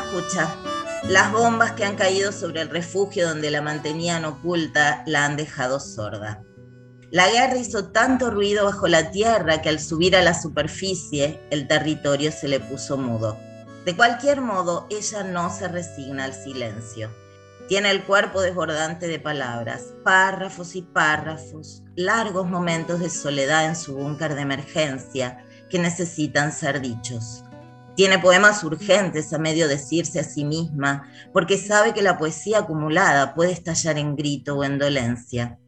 escucha. Las bombas que han caído sobre el refugio donde la mantenían oculta la han dejado sorda. La guerra hizo tanto ruido bajo la tierra que al subir a la superficie el territorio se le puso mudo. De cualquier modo, ella no se resigna al silencio. Tiene el cuerpo desbordante de palabras, párrafos y párrafos, largos momentos de soledad en su búnker de emergencia que necesitan ser dichos. Tiene poemas urgentes a medio decirse a sí misma, porque sabe que la poesía acumulada puede estallar en grito o en dolencia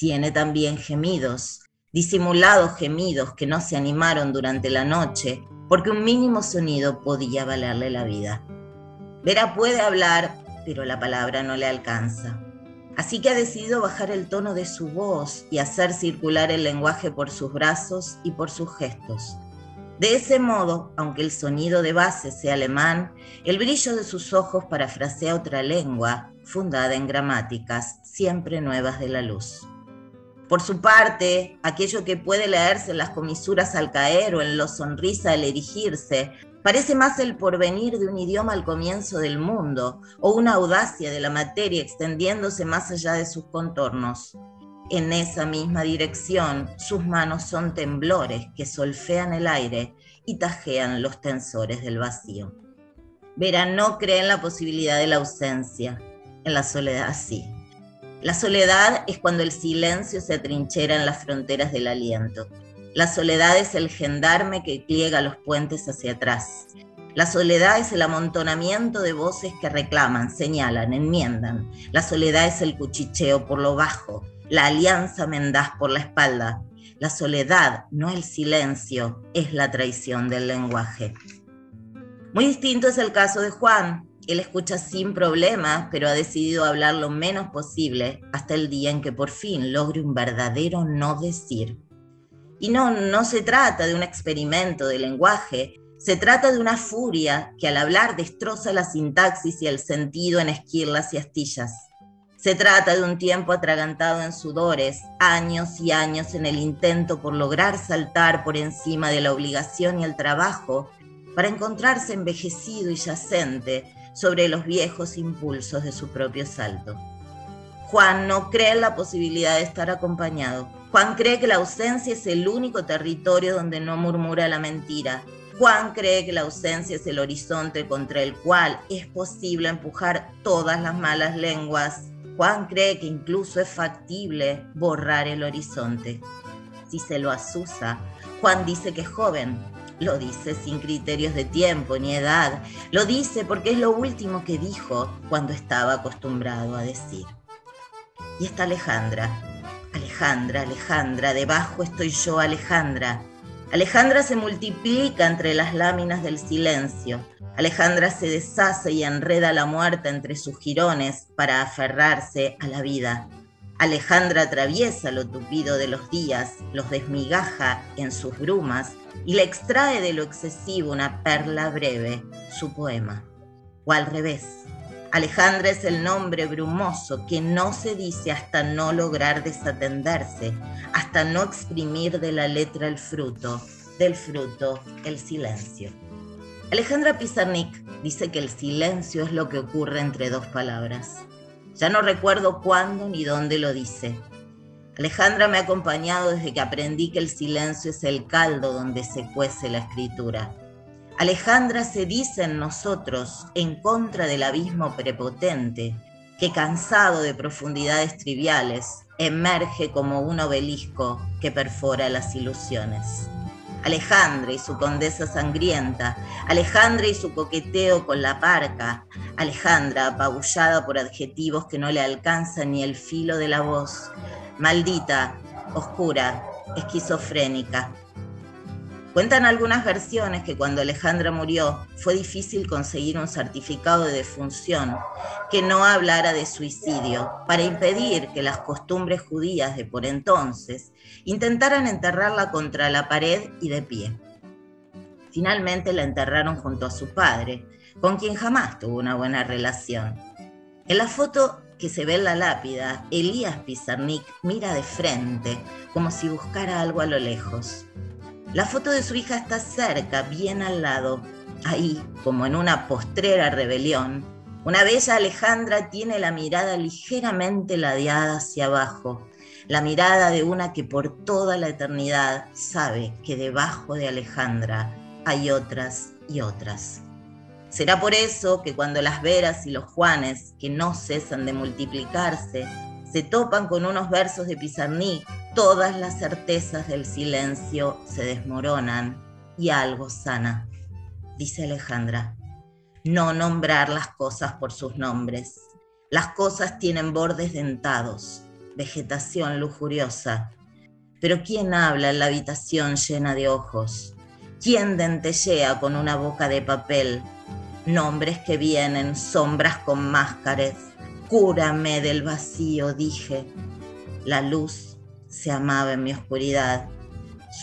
tiene también gemidos, disimulados gemidos que no se animaron durante la noche porque un mínimo sonido podía valerle la vida. Vera puede hablar, pero la palabra no le alcanza. Así que ha decidido bajar el tono de su voz y hacer circular el lenguaje por sus brazos y por sus gestos. De ese modo, aunque el sonido de base sea alemán, el brillo de sus ojos parafrasea otra lengua, fundada en gramáticas siempre nuevas de la luz. Por su parte, aquello que puede leerse en las comisuras al caer o en los sonrisa al erigirse, parece más el porvenir de un idioma al comienzo del mundo o una audacia de la materia extendiéndose más allá de sus contornos. En esa misma dirección, sus manos son temblores que solfean el aire y tajean los tensores del vacío. Vera no cree en la posibilidad de la ausencia, en la soledad sí. La soledad es cuando el silencio se atrinchera en las fronteras del aliento. La soledad es el gendarme que pliega los puentes hacia atrás. La soledad es el amontonamiento de voces que reclaman, señalan, enmiendan. La soledad es el cuchicheo por lo bajo, la alianza mendaz por la espalda. La soledad, no el silencio, es la traición del lenguaje. Muy distinto es el caso de Juan, él escucha sin problemas, pero ha decidido hablar lo menos posible hasta el día en que por fin logre un verdadero no decir. Y no, no se trata de un experimento de lenguaje, se trata de una furia que al hablar destroza la sintaxis y el sentido en esquirlas y astillas. Se trata de un tiempo atragantado en sudores, años y años en el intento por lograr saltar por encima de la obligación y el trabajo para encontrarse envejecido y yacente sobre los viejos impulsos de su propio salto. Juan no cree en la posibilidad de estar acompañado. Juan cree que la ausencia es el único territorio donde no murmura la mentira. Juan cree que la ausencia es el horizonte contra el cual es posible empujar todas las malas lenguas. Juan cree que incluso es factible borrar el horizonte. Si se lo asusa, Juan dice que es joven, lo dice sin criterios de tiempo ni edad. Lo dice porque es lo último que dijo cuando estaba acostumbrado a decir. Y está Alejandra. Alejandra, Alejandra, debajo estoy yo, Alejandra. Alejandra se multiplica entre las láminas del silencio. Alejandra se deshace y enreda la muerte entre sus jirones para aferrarse a la vida. Alejandra atraviesa lo tupido de los días, los desmigaja en sus brumas y le extrae de lo excesivo una perla breve, su poema. O al revés, Alejandra es el nombre brumoso que no se dice hasta no lograr desatenderse, hasta no exprimir de la letra el fruto, del fruto el silencio. Alejandra Pizarnik dice que el silencio es lo que ocurre entre dos palabras. Ya no recuerdo cuándo ni dónde lo dice, Alejandra me ha acompañado desde que aprendí que el silencio es el caldo donde se cuece la escritura. Alejandra se dice en nosotros en contra del abismo prepotente, que cansado de profundidades triviales, emerge como un obelisco que perfora las ilusiones. Alejandra y su condesa sangrienta, Alejandra y su coqueteo con la parca, Alejandra apabullada por adjetivos que no le alcanzan ni el filo de la voz, maldita, oscura, esquizofrénica. Cuentan algunas versiones que cuando Alejandra murió fue difícil conseguir un certificado de defunción que no hablara de suicidio para impedir que las costumbres judías de por entonces intentaran enterrarla contra la pared y de pie. Finalmente la enterraron junto a su padre, con quien jamás tuvo una buena relación. En la foto que se ve en la lápida, Elías Pizarnik mira de frente, como si buscara algo a lo lejos. La foto de su hija está cerca, bien al lado. ahí, como en una postrera rebelión, una bella Alejandra tiene la mirada ligeramente ladeada hacia abajo, la mirada de una que por toda la eternidad sabe que debajo de Alejandra hay otras y otras. Será por eso que cuando las Veras y los Juanes, que no cesan de multiplicarse, se topan con unos versos de Pizarnik, todas las certezas del silencio se desmoronan y algo sana, dice Alejandra. No nombrar las cosas por sus nombres. Las cosas tienen bordes dentados, vegetación lujuriosa. Pero ¿quién habla en la habitación llena de ojos? ¿Quién dentellea con una boca de papel nombres que vienen, sombras con máscaras. Cúrame del vacío, dije. La luz se amaba en mi oscuridad.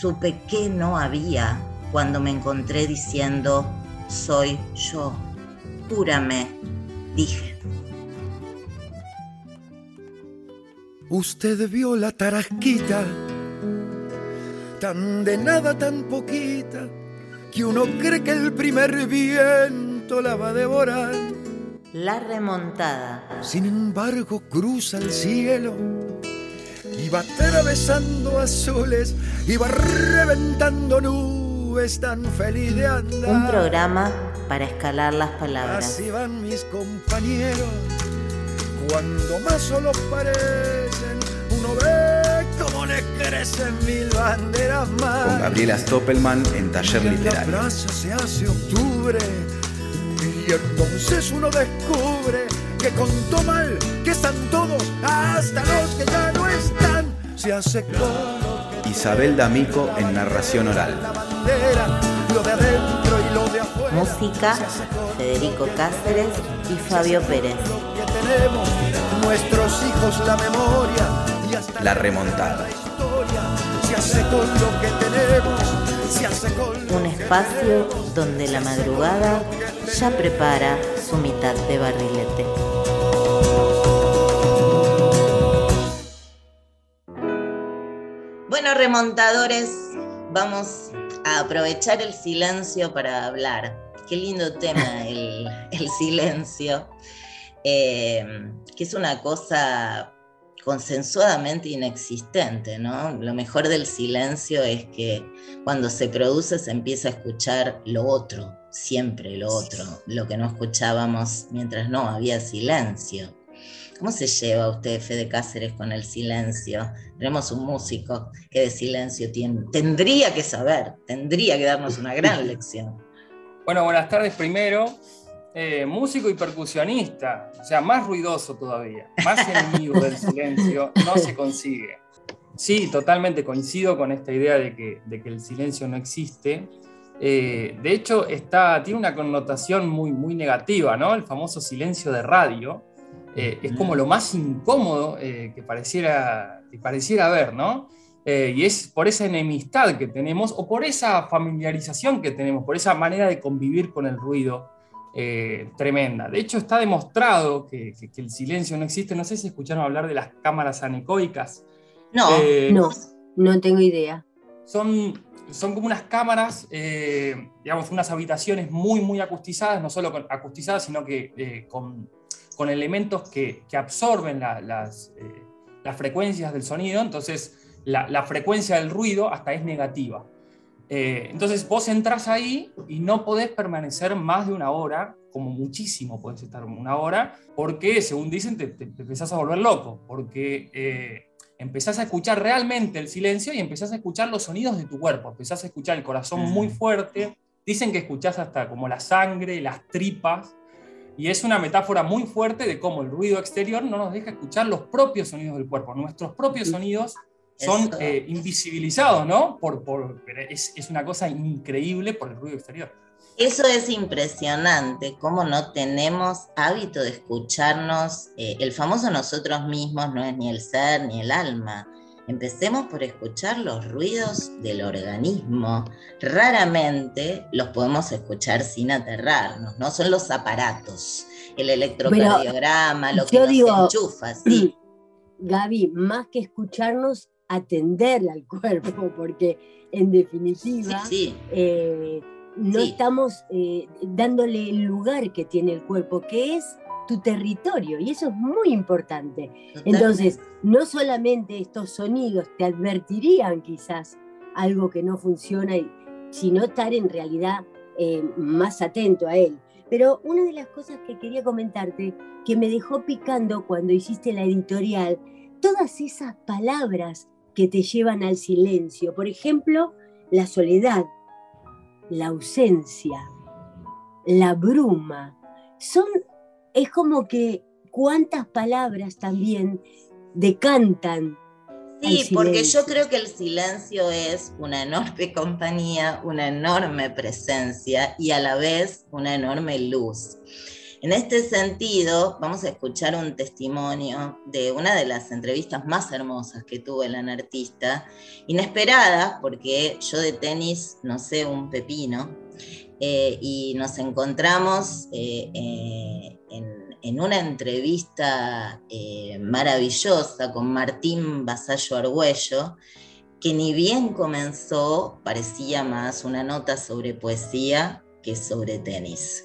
Supe que no había cuando me encontré diciendo, soy yo. Cúrame, dije. Usted vio la tarasquita, tan de nada, tan poquita, que uno cree que el primer bien la va a devorar. La remontada. Sin embargo, cruza el cielo y va atravesando azules y va reventando nubes tan feliz de andar. Un programa para escalar las palabras. Así van mis compañeros. Cuando más solo parecen, uno ve cómo le crecen mil banderas más. Con Gabriela Stoppelman en Taller Literario. La plaza se hace octubre y entonces uno descubre que contó mal, que están todos, hasta los que ya no están. Se hace Isabel D'Amico en narración oral. Música, Federico Cáceres y Fabio Pérez. nuestros hijos la memoria la remontada. Un espacio donde la madrugada ya prepara su mitad de barrilete. Remontadores, vamos a aprovechar el silencio para hablar. Qué lindo tema el, silencio, eh, que es una cosa consensuadamente inexistente, ¿no? Lo mejor del silencio es que cuando se produce se empieza a escuchar lo otro, siempre lo otro, lo que no escuchábamos mientras no había silencio. ¿Cómo se lleva usted, Fede Cáceres, con el silencio? Tenemos un músico que de silencio tiene, tendría que saber, tendría que darnos una gran lección. Bueno, buenas tardes primero. Eh, músico y percusionista, o sea, más ruidoso todavía, más enemigo del silencio, no se consigue. Sí, totalmente coincido con esta idea de que, de que el silencio no existe. Eh, de hecho, está, tiene una connotación muy, muy negativa, ¿no? El famoso silencio de radio. Eh, es como lo más incómodo que, pareciera, que pareciera haber, ¿no? y es por esa enemistad que tenemos o por esa familiarización que tenemos, por esa manera de convivir con el ruido eh, tremenda. De hecho, está demostrado que, el silencio no existe. No sé si escucharon hablar de las cámaras anecoicas. No, eh, no, no tengo idea. Son, son como unas cámaras, eh, digamos, unas habitaciones muy, muy acustizadas, no solo acustizadas, sino que con, con, elementos que, que absorben las, las, frecuencias del sonido. Entonces, la, la frecuencia del ruido hasta es negativa. Eh, entonces vos entras ahí y no podés permanecer más de una hora, como muchísimo podés estar una hora, porque según dicen te, empezás a volver loco, porque eh, empezás a escuchar realmente el silencio y empezás a escuchar los sonidos de tu cuerpo, empezás a escuchar el corazón muy fuerte, dicen que escuchás hasta como la sangre, las tripas, y es una metáfora muy fuerte de cómo el ruido exterior no nos deja escuchar los propios sonidos del cuerpo, nuestros propios sonidos son eh, invisibilizados, ¿no? Por, por es, es, una cosa increíble por el ruido exterior. Eso es impresionante, cómo no tenemos hábito de escucharnos. Eh, el famoso nosotros mismos no es ni el ser ni el alma. Empecemos por escuchar los ruidos del organismo. Raramente los podemos escuchar sin aterrarnos, ¿no? Son los aparatos, el electrocardiograma, lo que nos enchufa, ¿sí? Gaby, más que escucharnos, atender al cuerpo, porque en definitiva, eh, no estamos eh, dándole el lugar que tiene el cuerpo, que es tu territorio, y eso es muy importante. Entonces, no solamente estos sonidos te advertirían quizás algo que no funciona, sino estar en realidad eh, más atento a él. Pero una de las cosas que quería comentarte, que me dejó picando cuando hiciste la editorial, todas esas palabras que te llevan al silencio. Por ejemplo, la soledad, la ausencia, la bruma. Son, es como que cuántas palabras también decantan. Sí, porque yo creo que el silencio es una enorme compañía, una enorme presencia y a la vez una enorme luz. En este sentido, vamos a escuchar un testimonio de una de las entrevistas más hermosas que tuve la artista, inesperada, porque yo de tenis no sé un pepino, eh, y nos encontramos eh, eh, en, una entrevista maravillosa con Martín Basallo Argüello, que ni bien comenzó parecía más una nota sobre poesía que sobre tenis.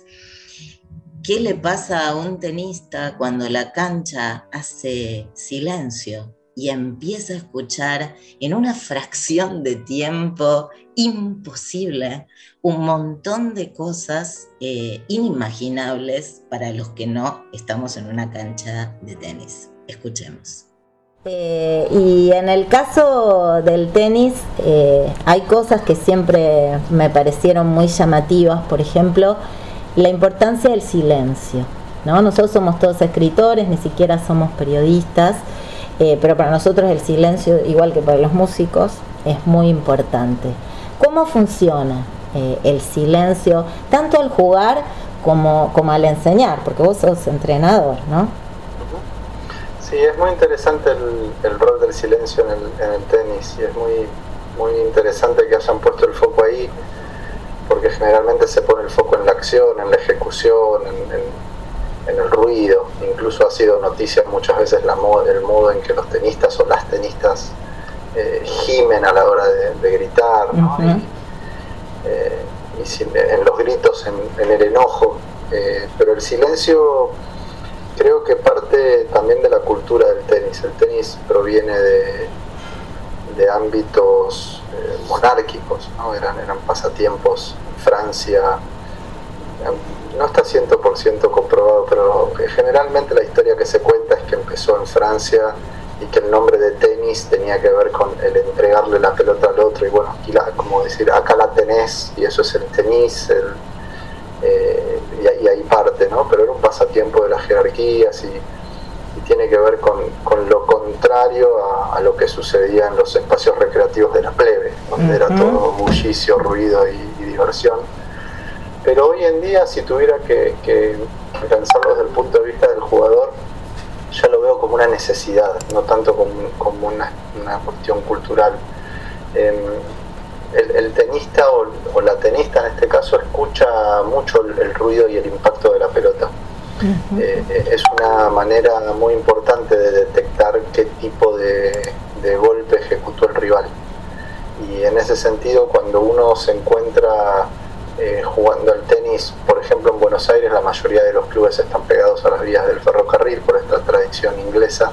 ¿Qué le pasa a un tenista cuando la cancha hace silencio y empieza a escuchar en una fracción de tiempo imposible un montón de cosas eh, inimaginables para los que no estamos en una cancha de tenis? Escuchemos. Eh, y en el caso del tenis eh, hay cosas que siempre me parecieron muy llamativas, por ejemplo, la importancia del silencio. ¿no? Nosotros somos todos escritores, ni siquiera somos periodistas, eh, pero para nosotros el silencio, igual que para los músicos, es muy importante. ¿Cómo funciona eh, el silencio, tanto al jugar como, como al enseñar? Porque vos sos entrenador, ¿no? Sí, es muy interesante el, rol del silencio en el, en el, tenis y es muy, muy interesante que hayan puesto el foco ahí porque generalmente se pone el foco en la acción, en la ejecución, en, el ruido. Incluso ha sido noticia muchas veces la el modo en que los tenistas o las tenistas eh, gimen a la hora de, gritar, ¿no? y, eh, en los gritos, en, el enojo. Eh, pero el silencio creo que parte también de la cultura del tenis. El tenis proviene de, de ámbitos monárquicos, ¿no? eran, eran pasatiempos en Francia, no está 100% comprobado, pero generalmente la historia que se cuenta es que empezó en Francia y que el nombre de tenis tenía que ver con el entregarle la pelota al otro y bueno, aquí la, como decir, acá la tenés y eso es el tenis, eh, y, ahí parte, ¿no? Pero era un pasatiempo de las jerarquías y tiene que ver con, lo contrario a, lo que sucedía en los espacios recreativos de la plebe, donde era todo bullicio, ruido y, diversión. Pero hoy en día, si tuviera que, pensarlo desde el punto de vista del jugador, ya lo veo como una necesidad, no tanto como, una, cuestión cultural. Em, el, tenista o, la tenista en este caso escucha mucho el ruido y el impacto de la pelota eh, eh, es una manera muy importante de detectar qué tipo de, golpe ejecutó el rival. Y en ese sentido, cuando uno se encuentra eh, jugando al tenis, por ejemplo en Buenos Aires, la mayoría de los clubes están pegados a las vías del ferrocarril por esta tradición inglesa.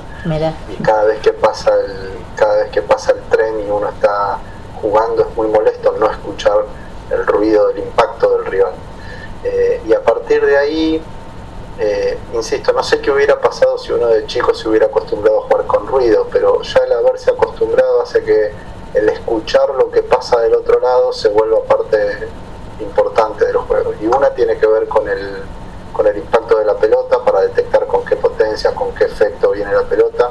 Y cada vez que pasa el, cada vez que pasa el tren y uno está jugando es muy molesto no escuchar el ruido del impacto del rival. y a partir de ahí eh, insisto, no sé qué hubiera pasado si uno de chico se hubiera acostumbrado a jugar con ruido, pero ya el haberse acostumbrado hace que el escuchar lo que pasa del otro lado se vuelva parte importante de los juegos. Y una tiene que ver con el, con el impacto de la pelota para detectar con qué potencia, con qué efecto viene la pelota.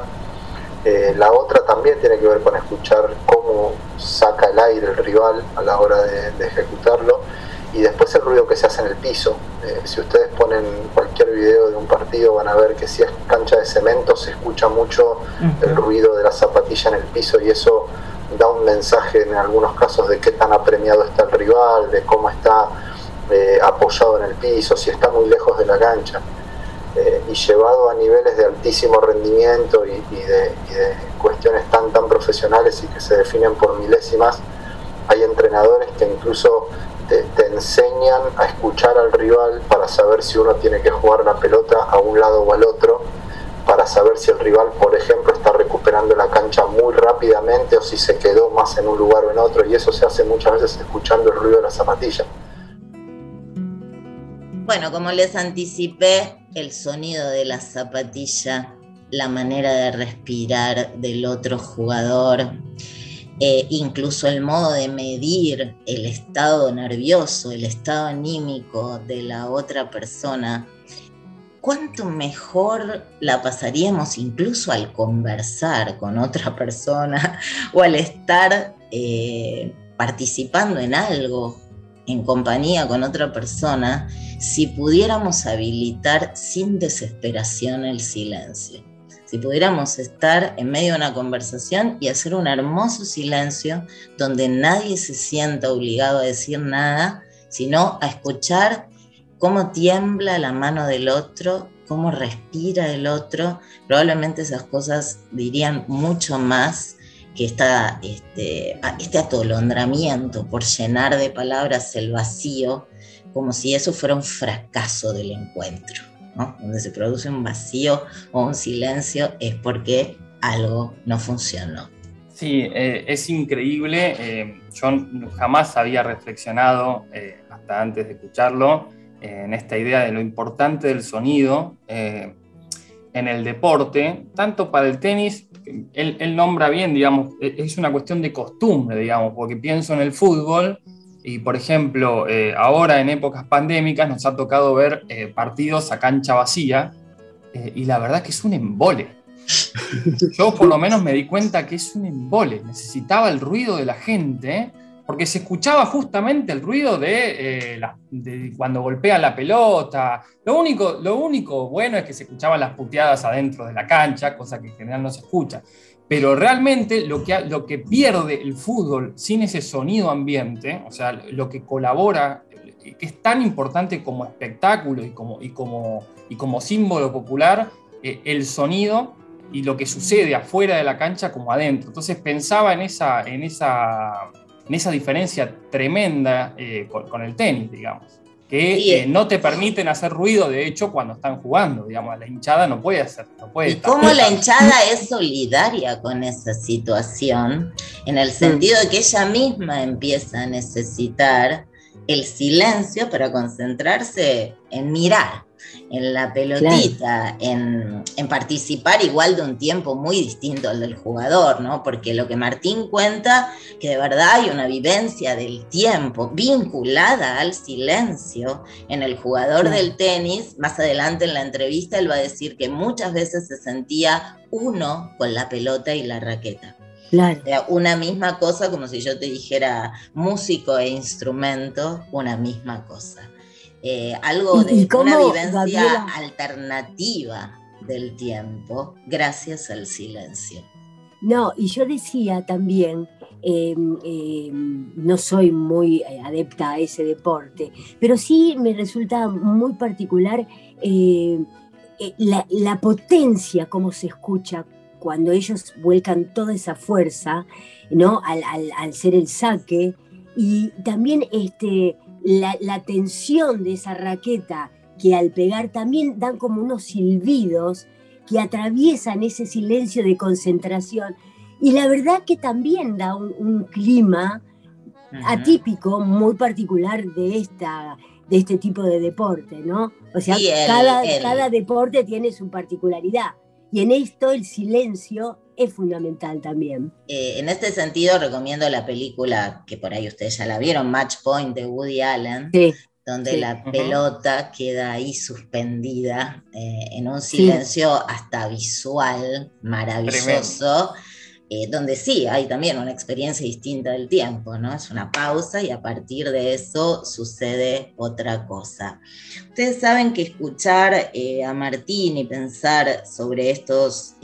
Eh, la otra también tiene que ver con escuchar cómo saca el aire el rival a la hora de ejecutarlo y después el ruido que se hace en el piso. Eh, si ustedes ponen cualquier video de un partido van a ver que si es cancha de cemento se escucha mucho el ruido de la zapatilla en el piso y eso da un mensaje en algunos casos de qué tan apremiado está el rival, de cómo está eh, apoyado en el piso, si está muy lejos de la cancha. Eh, y llevado a niveles de altísimo rendimiento y, de, cuestiones tan tan profesionales y que se definen por milésimas, hay entrenadores que incluso te, enseñan a escuchar al rival para saber si uno tiene que jugar la pelota a un lado o al otro, para saber si el rival, por ejemplo, está recuperando la cancha muy rápidamente o si se quedó más en un lugar o en otro, y eso se hace muchas veces escuchando el ruido de la zapatilla. Bueno, como les anticipé, el sonido de la zapatilla, la manera de respirar del otro jugador, eh, incluso el modo de medir el estado nervioso, el estado anímico de la otra persona, cuánto mejor la pasaríamos incluso al conversar con otra persona o al estar eh, participando en algo en compañía con otra persona si pudiéramos habilitar sin desesperación el silencio. Si pudiéramos estar en medio de una conversación y hacer un hermoso silencio donde nadie se sienta obligado a decir nada, sino a escuchar cómo tiembla la mano del otro, cómo respira el otro, probablemente esas cosas dirían mucho más que este, este atolondramiento por llenar de palabras el vacío, como si eso fuera un fracaso del encuentro donde se produce un vacío o un silencio, es porque algo no funcionó. Sí, eh, es increíble. Eh, yo jamás había reflexionado, eh, hasta antes de escucharlo, en esta idea de lo importante del sonido en el deporte, tanto para el tenis, él, él, nombra bien, digamos, e, es una cuestión de costumbre, digamos, porque pienso en el fútbol y por ejemplo, eh, ahora en épocas pandémicas nos ha tocado ver eh, partidos a cancha vacía eh, y la verdad que es un embole. Yo por lo menos me di cuenta que es un embole. Necesitaba el ruido de la gente porque se escuchaba justamente el ruido de, de, cuando golpea la pelota. Lo único, lo único bueno es que se escuchaban las puteadas adentro de la cancha, cosa que en general no se escucha. Pero realmente lo que, lo que pierde el fútbol sin ese sonido ambiente, o sea, lo que colabora, que es tan importante como espectáculo y como, y como, y como símbolo popular, eh, el sonido y lo que sucede afuera de la cancha como adentro. Entonces pensaba en esa, en esa, en esa diferencia tremenda eh, con el tenis, digamos que eh, no te permiten hacer ruido, de hecho, cuando están jugando, digamos, la hinchada no puede hacer, no puede ¿Y cómo la hinchada es solidaria con esa situación? En el sentido de que ella misma empieza a necesitar el silencio para concentrarse en mirar en la pelotita, en, participar igual de un tiempo muy distinto al del jugador, ¿no? Porque lo que Martín cuenta, que de verdad hay una vivencia del tiempo vinculada al silencio en el jugador del tenis, más adelante en la entrevista él va a decir que muchas veces se sentía uno con la pelota y la raqueta. Claro. una misma cosa, como si yo te dijera músico e instrumento, una misma cosa. Eh, algo de una vivencia alternativa del tiempo gracias al silencio. No, y yo decía también, em, em, no soy muy eh, adepta a ese deporte, pero sí me resulta muy particular eh, la, potencia, como se escucha cuando ellos vuelcan toda esa fuerza, ¿no? Al, al ser el saque, y también este, la, tensión de esa raqueta que al pegar también dan como unos silbidos que atraviesan ese silencio de concentración. Y la verdad que también da un, clima atípico, muy particular de, esta, de este tipo de deporte, ¿no? O sea, cada, cada deporte tiene su particularidad. Y en esto el silencio es fundamental también. Eh, en este sentido, recomiendo la película que por ahí ustedes ya la vieron, Match Point de Woody Allen, donde la pelota queda ahí suspendida eh, en un silencio hasta visual maravilloso. Eh, donde sí hay también una experiencia distinta del tiempo, ¿no? Es una pausa y a partir de eso sucede otra cosa. Ustedes saben que escuchar a Martín y pensar sobre estos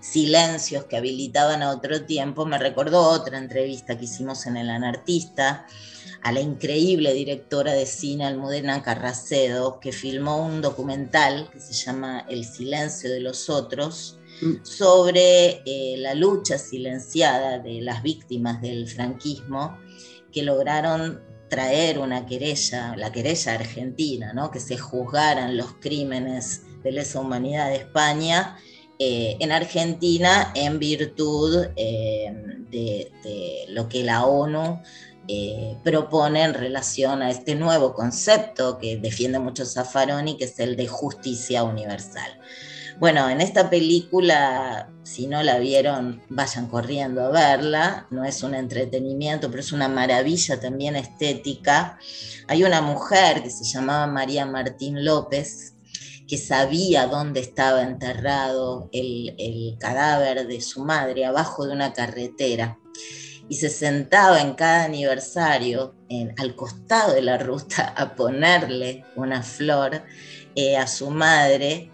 silencios que habilitaban a otro tiempo, me recordó otra entrevista que hicimos en El Anartista a la increíble directora de cine Almudena Carracedo, que filmó un documental que se llama El silencio de los otros, mm. sobre eh, la lucha silenciada de las víctimas del franquismo que lograron traer una querella, la querella argentina, ¿no? que se juzgaran los crímenes de lesa humanidad de España eh, en Argentina en virtud eh, de, lo que la ONU eh, propone en relación a este nuevo concepto que defiende mucho Zaffaroni, que es el de justicia universal. Bueno, en esta película, si no la vieron, vayan corriendo a verla. No es un entretenimiento, pero es una maravilla también estética. Hay una mujer que se llamaba María Martín López, que sabía dónde estaba enterrado el, cadáver de su madre, abajo de una carretera y se sentaba en cada aniversario al costado de la ruta a ponerle una flor eh, a su madre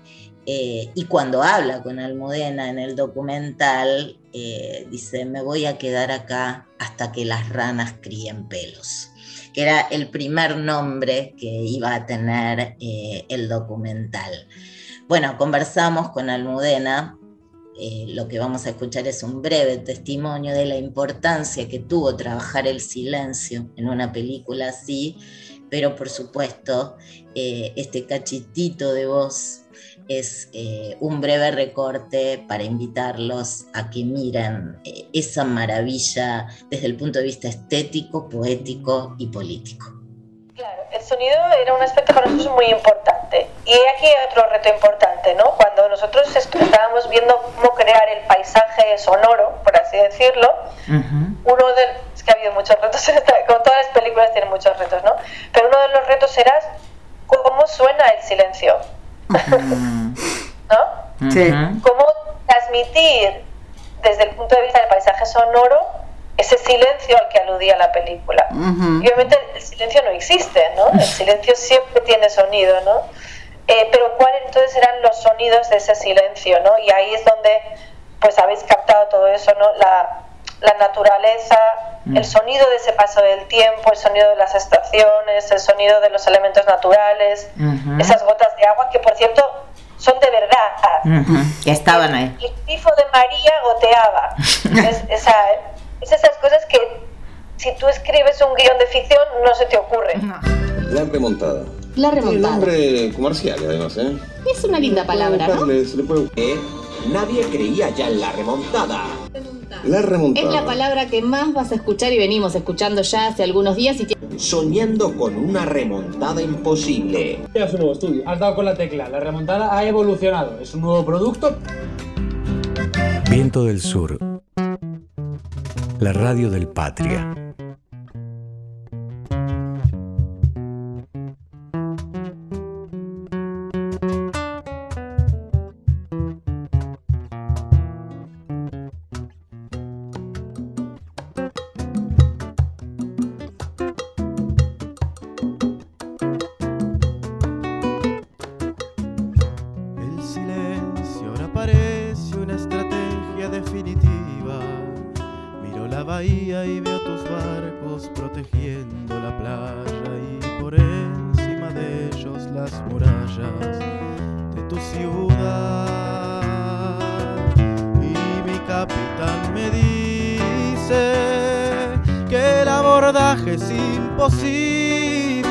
eh, y cuando habla con Almudena en el documental, eh, dice, me voy a quedar acá hasta que las ranas críen pelos, que era el primer nombre que iba a tener eh, el documental. Bueno, conversamos con Almudena, lo que vamos a escuchar es un breve testimonio de la importancia que tuvo trabajar el silencio en una película así, pero por supuesto, este cachitito de voz es eh, un breve recorte para invitarlos a que miren eh, esa maravilla desde el punto de vista estético, poético y político. Claro, el sonido era un aspecto para nosotros muy importante. Y aquí hay otro reto importante, ¿no? Cuando nosotros estábamos viendo cómo crear el paisaje sonoro, por así decirlo, uno de... Es que ha habido muchos retos, con todas las películas tienen muchos retos, ¿no? Pero uno de los retos era cómo suena el silencio ¿No? Sí. ¿Cómo transmitir desde el punto de vista del paisaje sonoro ese silencio al que aludía la película? Y obviamente el silencio no existe, ¿no? El silencio siempre tiene sonido, ¿no? Eh, pero cuáles entonces eran los sonidos de ese silencio, ¿no? Y ahí es donde pues habéis captado todo eso, ¿no? La, la naturaleza, el sonido de ese paso del tiempo, el sonido de las estaciones, el sonido de los elementos naturales, esas gotas de agua que por cierto son de verdad. Que estaban ahí. El tifo de María goteaba. es, esa, es esas cosas que si tú escribes un guion de ficción no se te ocurre. La remontada. La remontada. un nombre comercial además, ¿eh? Es una linda palabra, ¿no? ¿Eh? Nadie creía ya en la remontada. La remontada. Es la palabra que más vas a escuchar y venimos escuchando ya hace algunos días y Soñando con una remontada imposible. Es un nuevo estudio. Has dado con la tecla. La remontada ha evolucionado. Es un nuevo producto. Viento del Sur. La radio del Patria. la bahía y veo tus barcos protegiendo la playa y por encima de ellos las murallas de tu ciudad. Y mi capitán me dice que el abordaje es imposible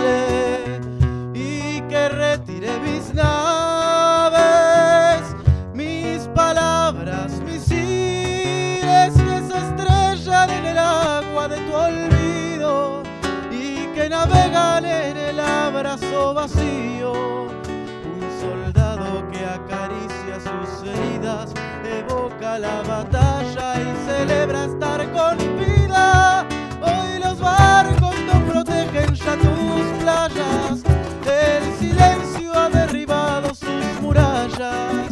brazo vacío, un soldado que acaricia sus heridas, evoca la batalla y celebra estar con vida. Hoy los barcos no protegen ya tus playas, el silencio ha derribado sus murallas.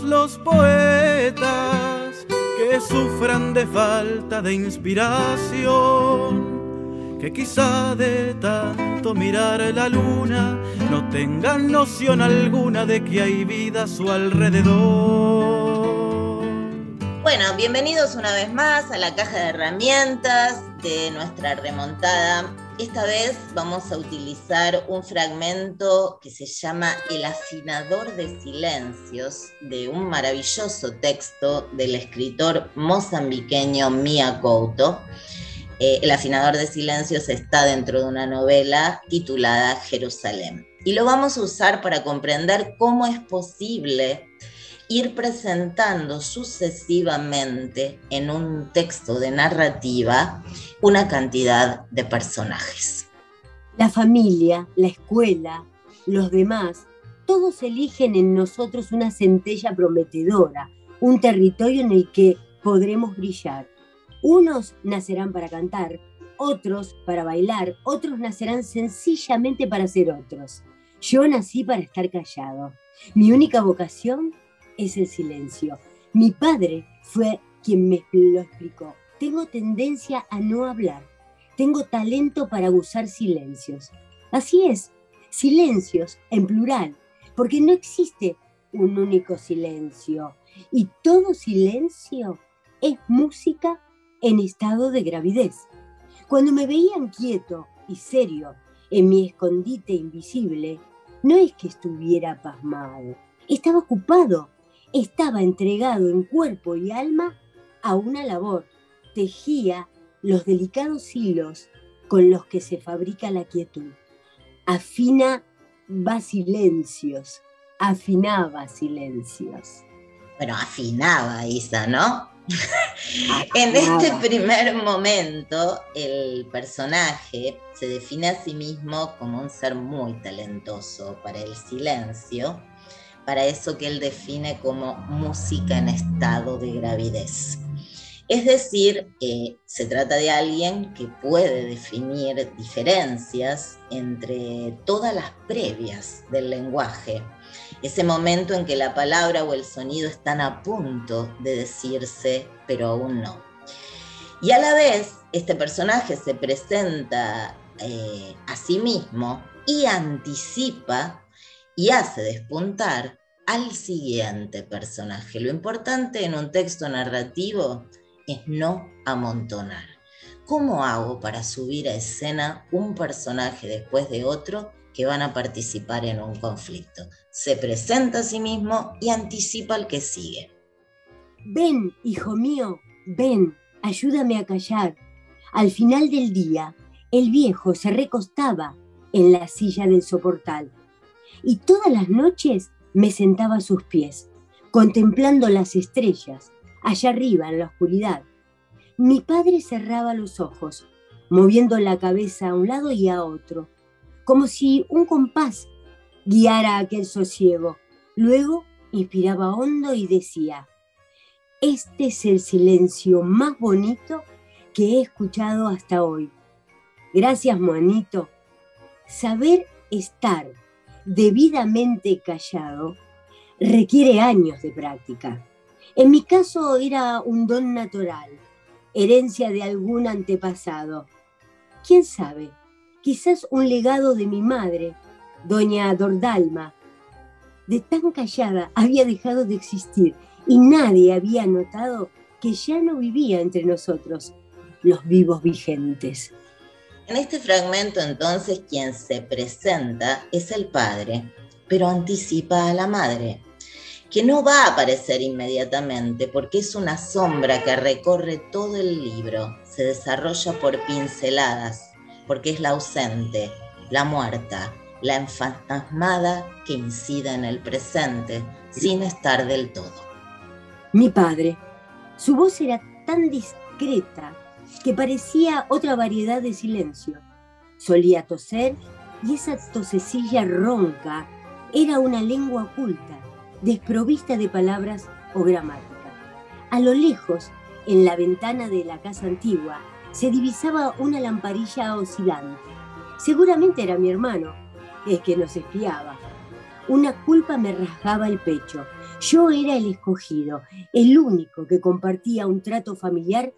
Los poetas que sufran de falta de inspiración, que quizá de tanto mirar la luna no tengan noción alguna de que hay vida a su alrededor. Bueno, bienvenidos una vez más a la caja de herramientas de nuestra remontada esta vez vamos a utilizar un fragmento que se llama El afinador de silencios de un maravilloso texto del escritor mozambiqueño Mia Couto. Eh, el afinador de silencios está dentro de una novela titulada Jerusalén. Y lo vamos a usar para comprender cómo es posible ir presentando sucesivamente en un texto de narrativa una cantidad de personajes. La familia, la escuela, los demás, todos eligen en nosotros una centella prometedora, un territorio en el que podremos brillar. Unos nacerán para cantar, otros para bailar, otros nacerán sencillamente para ser otros. Yo nací para estar callado. Mi única vocación es el silencio. Mi padre fue quien me lo explicó. Tengo tendencia a no hablar. Tengo talento para usar silencios. Así es, silencios en plural, porque no existe un único silencio. Y todo silencio es música en estado de gravidez. Cuando me veían quieto y serio en mi escondite invisible, no es que estuviera pasmado, estaba ocupado estaba entregado en cuerpo y alma a una labor, tejía los delicados hilos con los que se fabrica la quietud. Afina va silencios, afinaba silencios. Bueno, afinaba Isa, ¿no? en este primer momento, el personaje se define a sí mismo como un ser muy talentoso para el silencio para eso que él define como música en estado de gravidez. Es decir, se trata de alguien que puede definir diferencias entre todas las previas del lenguaje, ese momento en que la palabra o el sonido están a punto de decirse, pero aún no. Y a la vez, este personaje se presenta eh, a sí mismo y anticipa y hace despuntar al siguiente personaje. Lo importante en un texto narrativo es no amontonar. ¿Cómo hago para subir a escena un personaje después de otro que van a participar en un conflicto? Se presenta a sí mismo y anticipa al que sigue. Ven, hijo mío, ven, ayúdame a callar. Al final del día, el viejo se recostaba en la silla del soportal y todas las noches me sentaba a sus pies, contemplando las estrellas, allá arriba en la oscuridad. Mi padre cerraba los ojos, moviendo la cabeza a un lado y a otro, como si un compás guiara aquel sosiego. Luego inspiraba hondo y decía, este es el silencio más bonito que he escuchado hasta hoy. Gracias, Juanito. Saber estar debidamente callado requiere años de práctica. En mi caso era un don natural, herencia de algún antepasado. ¿Quién sabe? Quizás un legado de mi madre, doña Dordalma. De tan callada había dejado de existir y nadie había notado que ya no vivía entre nosotros los vivos vigentes. En este fragmento entonces quien se presenta es el padre, pero anticipa a la madre, que no va a aparecer inmediatamente porque es una sombra que recorre todo el libro, se desarrolla por pinceladas, porque es la ausente, la muerta, la enfantasmada que incide en el presente sin estar del todo. Mi padre, su voz era tan discreta que parecía otra variedad de silencio. Solía toser y esa tosecilla ronca era una lengua oculta, desprovista de palabras o gramática. A lo lejos, en la ventana de la casa antigua, se divisaba una lamparilla oscilante. Seguramente era mi hermano, el que nos espiaba. Una culpa me rasgaba el pecho. Yo era el escogido, el único que compartía un trato familiar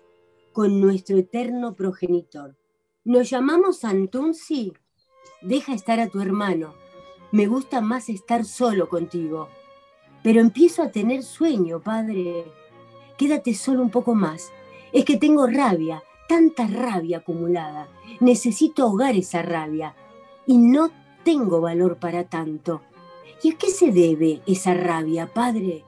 con nuestro eterno progenitor. ¿Nos llamamos Antunzi? Deja estar a tu hermano. Me gusta más estar solo contigo. Pero empiezo a tener sueño, padre. Quédate solo un poco más. Es que tengo rabia, tanta rabia acumulada. Necesito ahogar esa rabia. Y no tengo valor para tanto. ¿Y a qué se debe esa rabia, padre?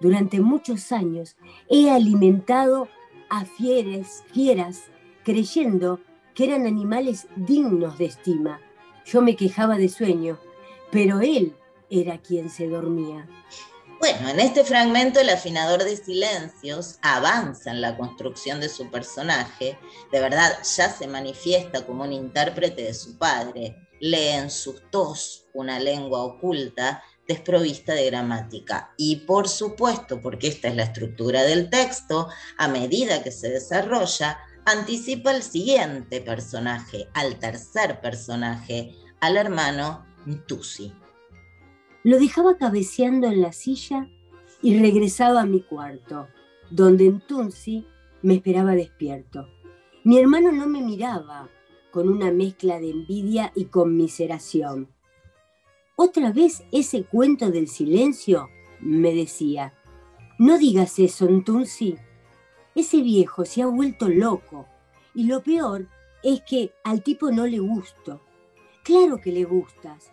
Durante muchos años he alimentado a fieras, fieras, creyendo que eran animales dignos de estima. Yo me quejaba de sueño, pero él era quien se dormía. Bueno, en este fragmento el afinador de silencios avanza en la construcción de su personaje, de verdad ya se manifiesta como un intérprete de su padre, lee en sus tos una lengua oculta desprovista de gramática. Y por supuesto, porque esta es la estructura del texto, a medida que se desarrolla, anticipa el siguiente personaje, al tercer personaje, al hermano Ntusi. Lo dejaba cabeceando en la silla y regresaba a mi cuarto, donde Ntusi me esperaba despierto. Mi hermano no me miraba con una mezcla de envidia y conmiseración. Otra vez ese cuento del silencio, me decía. No digas eso, Ntunsi. Ese viejo se ha vuelto loco. Y lo peor es que al tipo no le gusto. Claro que le gustas.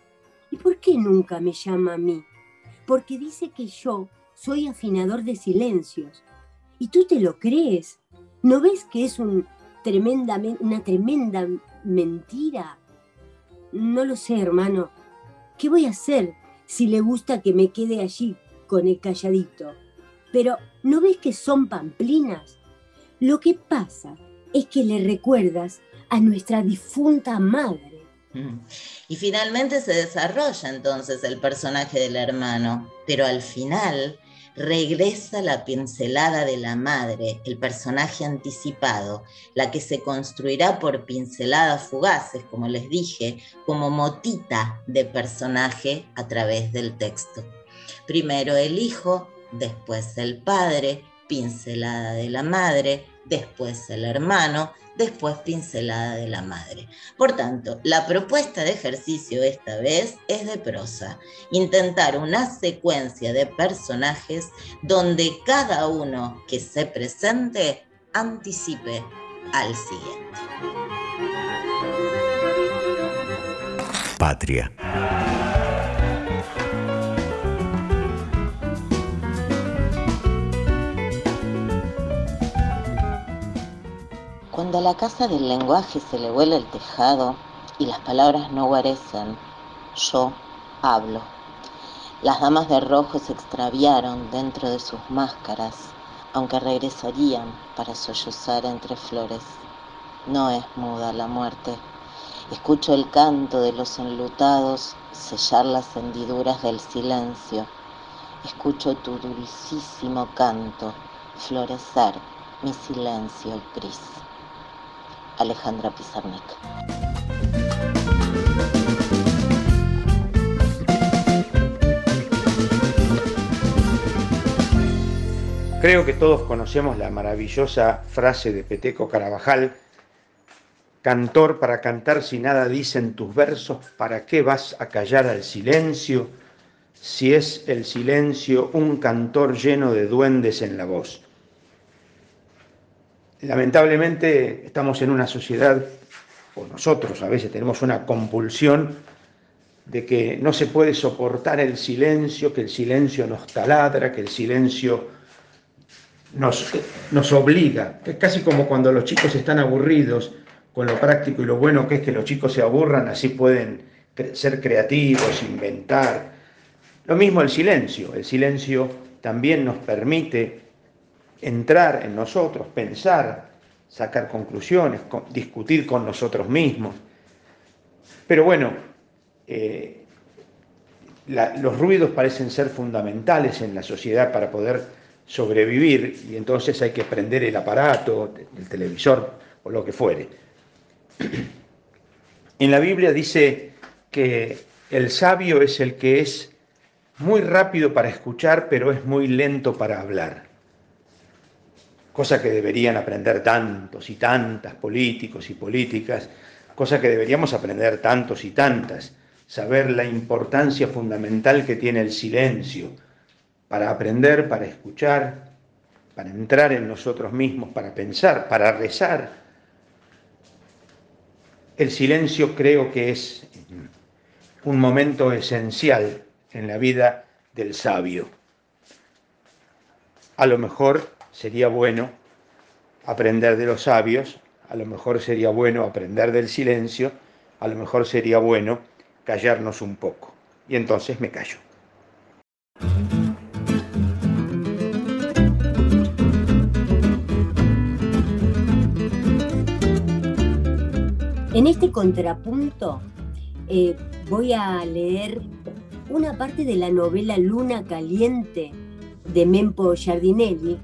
¿Y por qué nunca me llama a mí? Porque dice que yo soy afinador de silencios. ¿Y tú te lo crees? ¿No ves que es un una tremenda mentira? No lo sé, hermano. ¿Qué voy a hacer si le gusta que me quede allí con el calladito? Pero, ¿no ves que son pamplinas? Lo que pasa es que le recuerdas a nuestra difunta madre. Y finalmente se desarrolla entonces el personaje del hermano, pero al final regresa la pincelada de la madre, el personaje anticipado, la que se construirá por pinceladas fugaces, como les dije, como motita de personaje a través del texto. Primero el hijo, después el padre, pincelada de la madre, después el hermano, después pincelada de la madre. Por tanto, la propuesta de ejercicio esta vez es de prosa, intentar una secuencia de personajes donde cada uno que se presente anticipe al siguiente. Patria. Cuando a la casa del lenguaje se le vuela el tejado y las palabras no guarecen, yo hablo. Las damas de rojo se extraviaron dentro de sus máscaras, aunque regresarían para sollozar entre flores. No es muda la muerte. Escucho el canto de los enlutados sellar las hendiduras del silencio. Escucho tu dulcísimo canto florecer mi silencio gris. Alejandra Pizarnik. Creo que todos conocemos la maravillosa frase de Peteco Carabajal, cantor para cantar si nada dicen tus versos, ¿para qué vas a callar al silencio? Si es el silencio un cantor lleno de duendes en la voz. Lamentablemente estamos en una sociedad, o nosotros a veces tenemos una compulsión de que no se puede soportar el silencio, que el silencio nos taladra, que el silencio nos, nos obliga, es casi como cuando los chicos están aburridos con lo práctico y lo bueno que es que los chicos se aburran, así pueden ser creativos, inventar. Lo mismo el silencio, el silencio también nos permite entrar en nosotros, pensar, sacar conclusiones, discutir con nosotros mismos. Pero bueno, eh, los ruidos parecen ser fundamentales en la sociedad para poder sobrevivir y entonces hay que prender el aparato, el televisor o lo que fuere. En la Biblia dice que el sabio es el que es muy rápido para escuchar, pero es muy lento para hablar. Cosa que deberían aprender tantos y tantas políticos y políticas, cosa que deberíamos aprender tantos y tantas, saber la importancia fundamental que tiene el silencio para aprender, para escuchar, para entrar en nosotros mismos, para pensar, para rezar. El silencio creo que es un momento esencial en la vida del sabio. A lo mejor sería bueno aprender de los sabios, a lo mejor sería bueno aprender del silencio, a lo mejor sería bueno callarnos un poco. Y entonces me callo. En este contrapunto eh, voy a leer una parte de la novela Luna Caliente de Mempo Giardinelli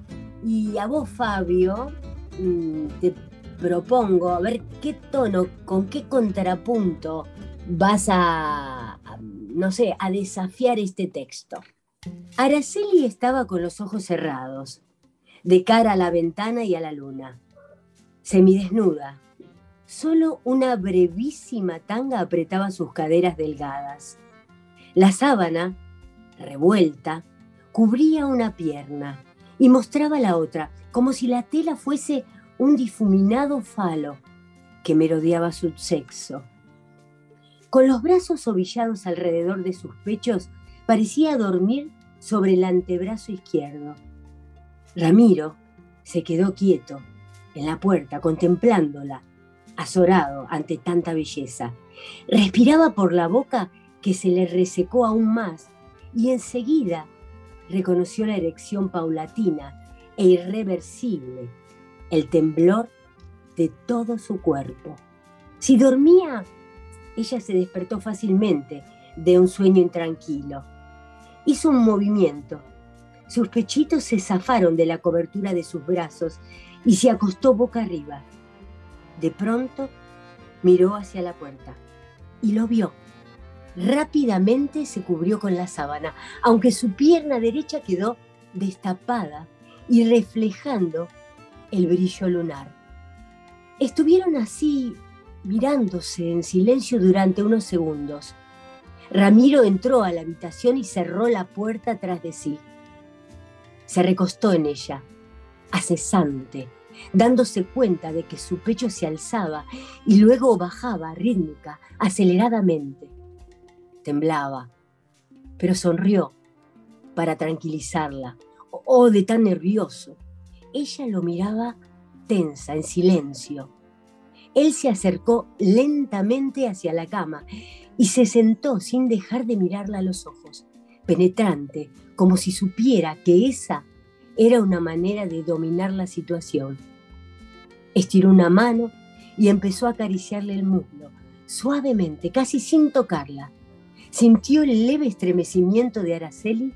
y a vos, Fabio, mm, te propongo a ver qué tono, con qué contrapunto vas a, no sé, a desafiar este texto. Araceli estaba con los ojos cerrados, de cara a la ventana y a la luna, semidesnuda. Solo una brevísima tanga apretaba sus caderas delgadas. La sábana, revuelta, cubría una pierna y mostraba la otra, como si la tela fuese un difuminado falo que merodeaba su sexo. Con los brazos ovillados alrededor de sus pechos, parecía dormir sobre el antebrazo izquierdo. Ramiro se quedó quieto en la puerta, contemplándola, azorado ante tanta belleza. Respiraba por la boca que se le resecó aún más y enseguida reconoció la erección paulatina e irreversible, el temblor de todo su cuerpo. Si dormía, ella se despertó fácilmente de un sueño intranquilo. Hizo un movimiento. Sus pechitos se zafaron de la cobertura de sus brazos y se acostó boca arriba. De pronto miró hacia la puerta y lo vio rápidamente se cubrió con la sábana, aunque su pierna derecha quedó destapada y reflejando el brillo lunar. Estuvieron así mirándose en silencio durante unos segundos. Ramiro entró a la habitación y cerró la puerta tras de sí. Se recostó en ella, acesante, dándose cuenta de que su pecho se alzaba y luego bajaba rítmica, aceleradamente temblaba, pero sonrió para tranquilizarla. Oh, de tan nervioso. Ella lo miraba tensa, en silencio. Él se acercó lentamente hacia la cama y se sentó sin dejar de mirarla a los ojos, penetrante, como si supiera que esa era una manera de dominar la situación. Estiró una mano y empezó a acariciarle el muslo, suavemente, casi sin tocarla. Sintió el leve estremecimiento de Araceli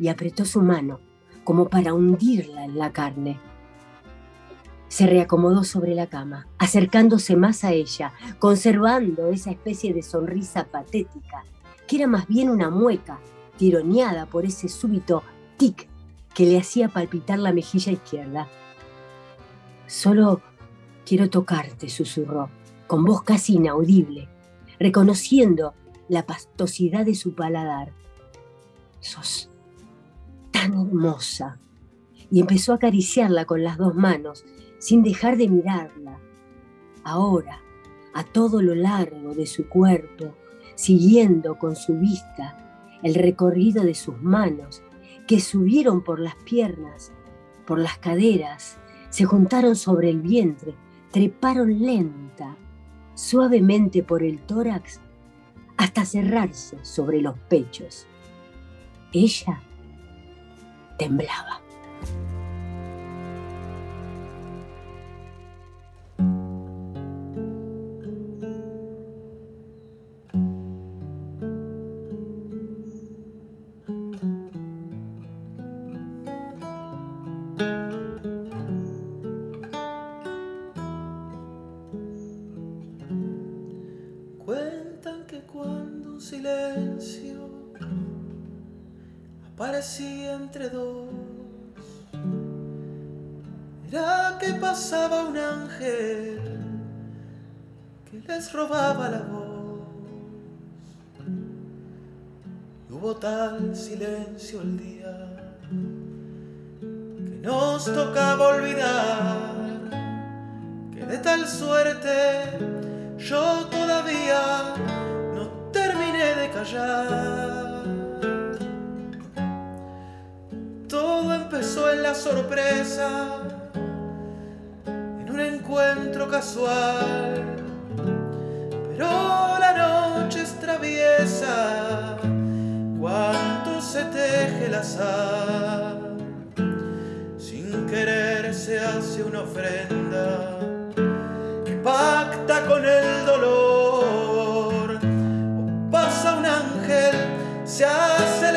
y apretó su mano, como para hundirla en la carne. Se reacomodó sobre la cama, acercándose más a ella, conservando esa especie de sonrisa patética, que era más bien una mueca, tironeada por ese súbito tic que le hacía palpitar la mejilla izquierda. Solo quiero tocarte, susurró, con voz casi inaudible, reconociendo la pastosidad de su paladar. Sos tan hermosa. Y empezó a acariciarla con las dos manos, sin dejar de mirarla. Ahora, a todo lo largo de su cuerpo, siguiendo con su vista el recorrido de sus manos, que subieron por las piernas, por las caderas, se juntaron sobre el vientre, treparon lenta, suavemente por el tórax hasta cerrarse sobre los pechos. Ella temblaba.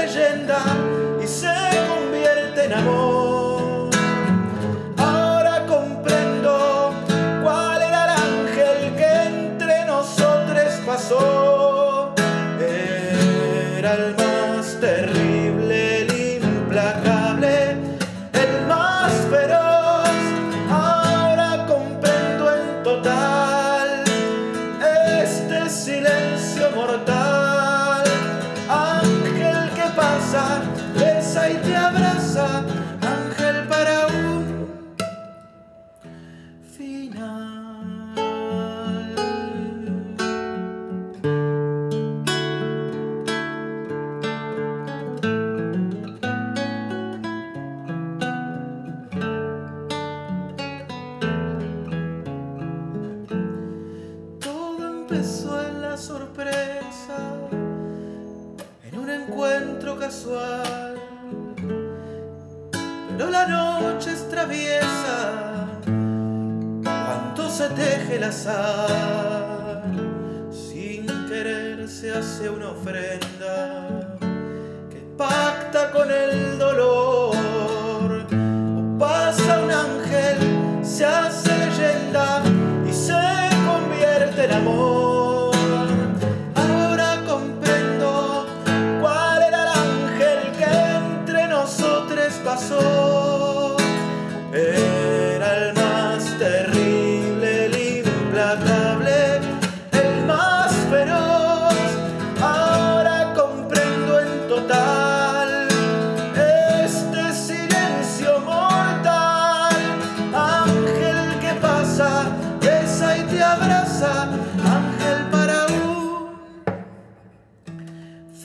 Y se convierte en amor.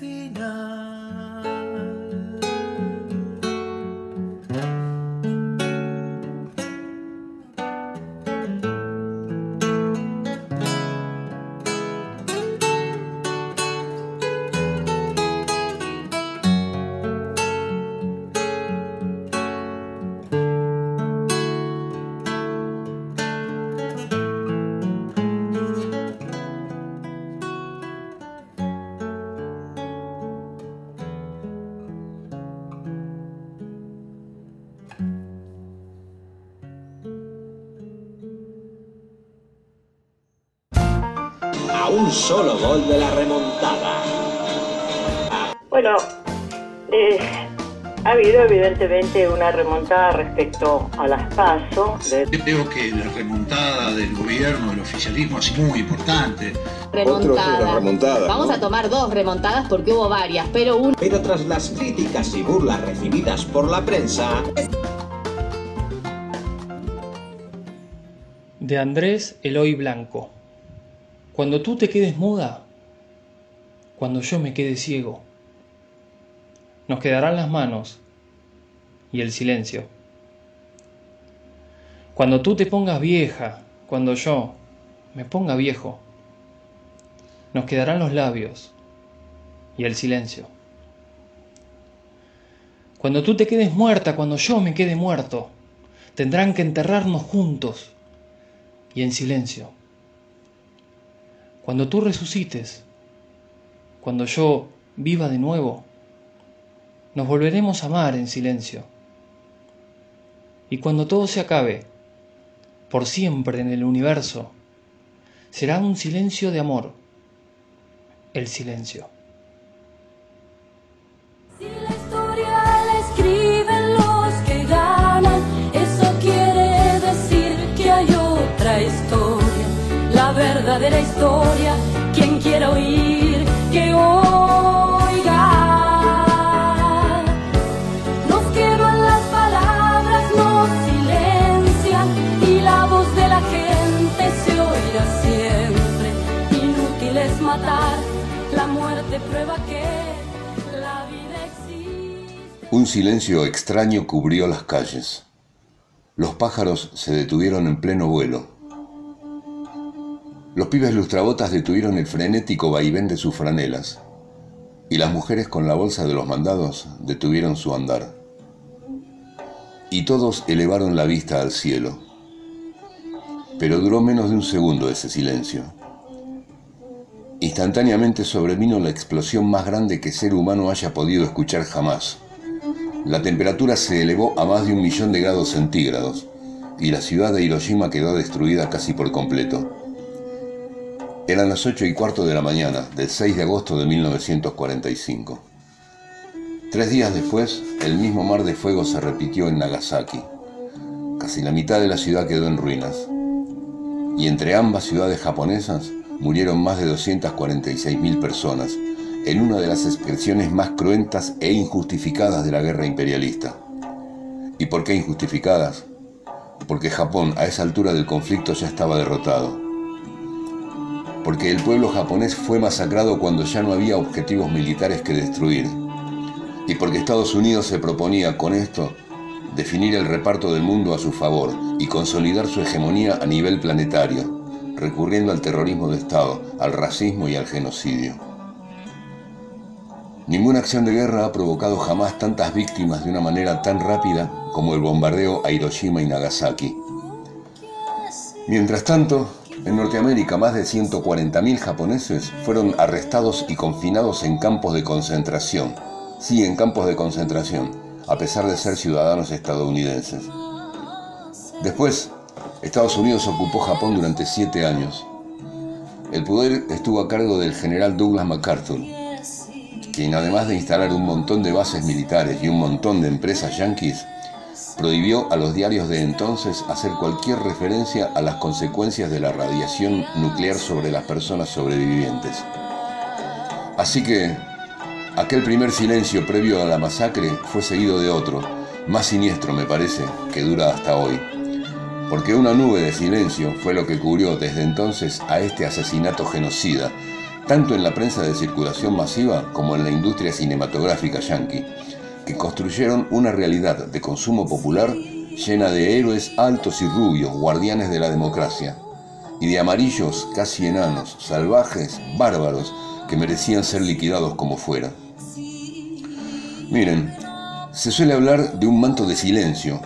Final. Un solo gol de la remontada. Bueno, eh, ha habido evidentemente una remontada respecto a las PASO. de- Creo que la remontada del gobierno, del oficialismo, ha sido muy importante. Remontada. Vamos a tomar dos remontadas porque hubo varias, pero una. Pero tras las críticas y burlas recibidas por la prensa, De Andrés Eloy Blanco. Cuando tú te quedes muda, cuando yo me quede ciego, nos quedarán las manos y el silencio. Cuando tú te pongas vieja, cuando yo me ponga viejo, nos quedarán los labios y el silencio. Cuando tú te quedes muerta, cuando yo me quede muerto, tendrán que enterrarnos juntos y en silencio. Cuando tú resucites, cuando yo viva de nuevo, nos volveremos a amar en silencio. Y cuando todo se acabe, por siempre en el universo, será un silencio de amor, el silencio. Verdadera historia. Quien quiera oír, que oiga. Nos quedan las palabras, nos silencian y la voz de la gente se oirá siempre. Inútil es matar, la muerte prueba que la vida existe. Un silencio extraño cubrió las calles. Los pájaros se detuvieron en pleno vuelo. Los pibes lustrabotas detuvieron el frenético vaivén de sus franelas. Y las mujeres con la bolsa de los mandados detuvieron su andar. Y todos elevaron la vista al cielo. Pero duró menos de un segundo ese silencio. Instantáneamente sobrevino la explosión más grande que ser humano haya podido escuchar jamás. La temperatura se elevó a más de un millón de grados centígrados y la ciudad de Hiroshima quedó destruida casi por completo. Eran las ocho y cuarto de la mañana del 6 de agosto de 1945. Tres días después, el mismo mar de fuego se repitió en Nagasaki. Casi la mitad de la ciudad quedó en ruinas. Y entre ambas ciudades japonesas murieron más de 246.000 personas, en una de las expresiones más cruentas e injustificadas de la guerra imperialista. ¿Y por qué injustificadas? Porque Japón a esa altura del conflicto ya estaba derrotado. Porque el pueblo japonés fue masacrado cuando ya no había objetivos militares que destruir. Y porque Estados Unidos se proponía con esto definir el reparto del mundo a su favor y consolidar su hegemonía a nivel planetario, recurriendo al terrorismo de Estado, al racismo y al genocidio. Ninguna acción de guerra ha provocado jamás tantas víctimas de una manera tan rápida como el bombardeo a Hiroshima y Nagasaki. Mientras tanto, en Norteamérica más de 140.000 japoneses fueron arrestados y confinados en campos de concentración. Sí, en campos de concentración, a pesar de ser ciudadanos estadounidenses. Después, Estados Unidos ocupó Japón durante siete años. El poder estuvo a cargo del general Douglas MacArthur, quien además de instalar un montón de bases militares y un montón de empresas yanquis, prohibió a los diarios de entonces hacer cualquier referencia a las consecuencias de la radiación nuclear sobre las personas sobrevivientes. Así que aquel primer silencio previo a la masacre fue seguido de otro, más siniestro me parece, que dura hasta hoy. Porque una nube de silencio fue lo que cubrió desde entonces a este asesinato genocida, tanto en la prensa de circulación masiva como en la industria cinematográfica yanqui, construyeron una realidad de consumo popular llena de héroes altos y rubios, guardianes de la democracia, y de amarillos casi enanos, salvajes, bárbaros, que merecían ser liquidados como fuera. Miren, se suele hablar de un manto de silencio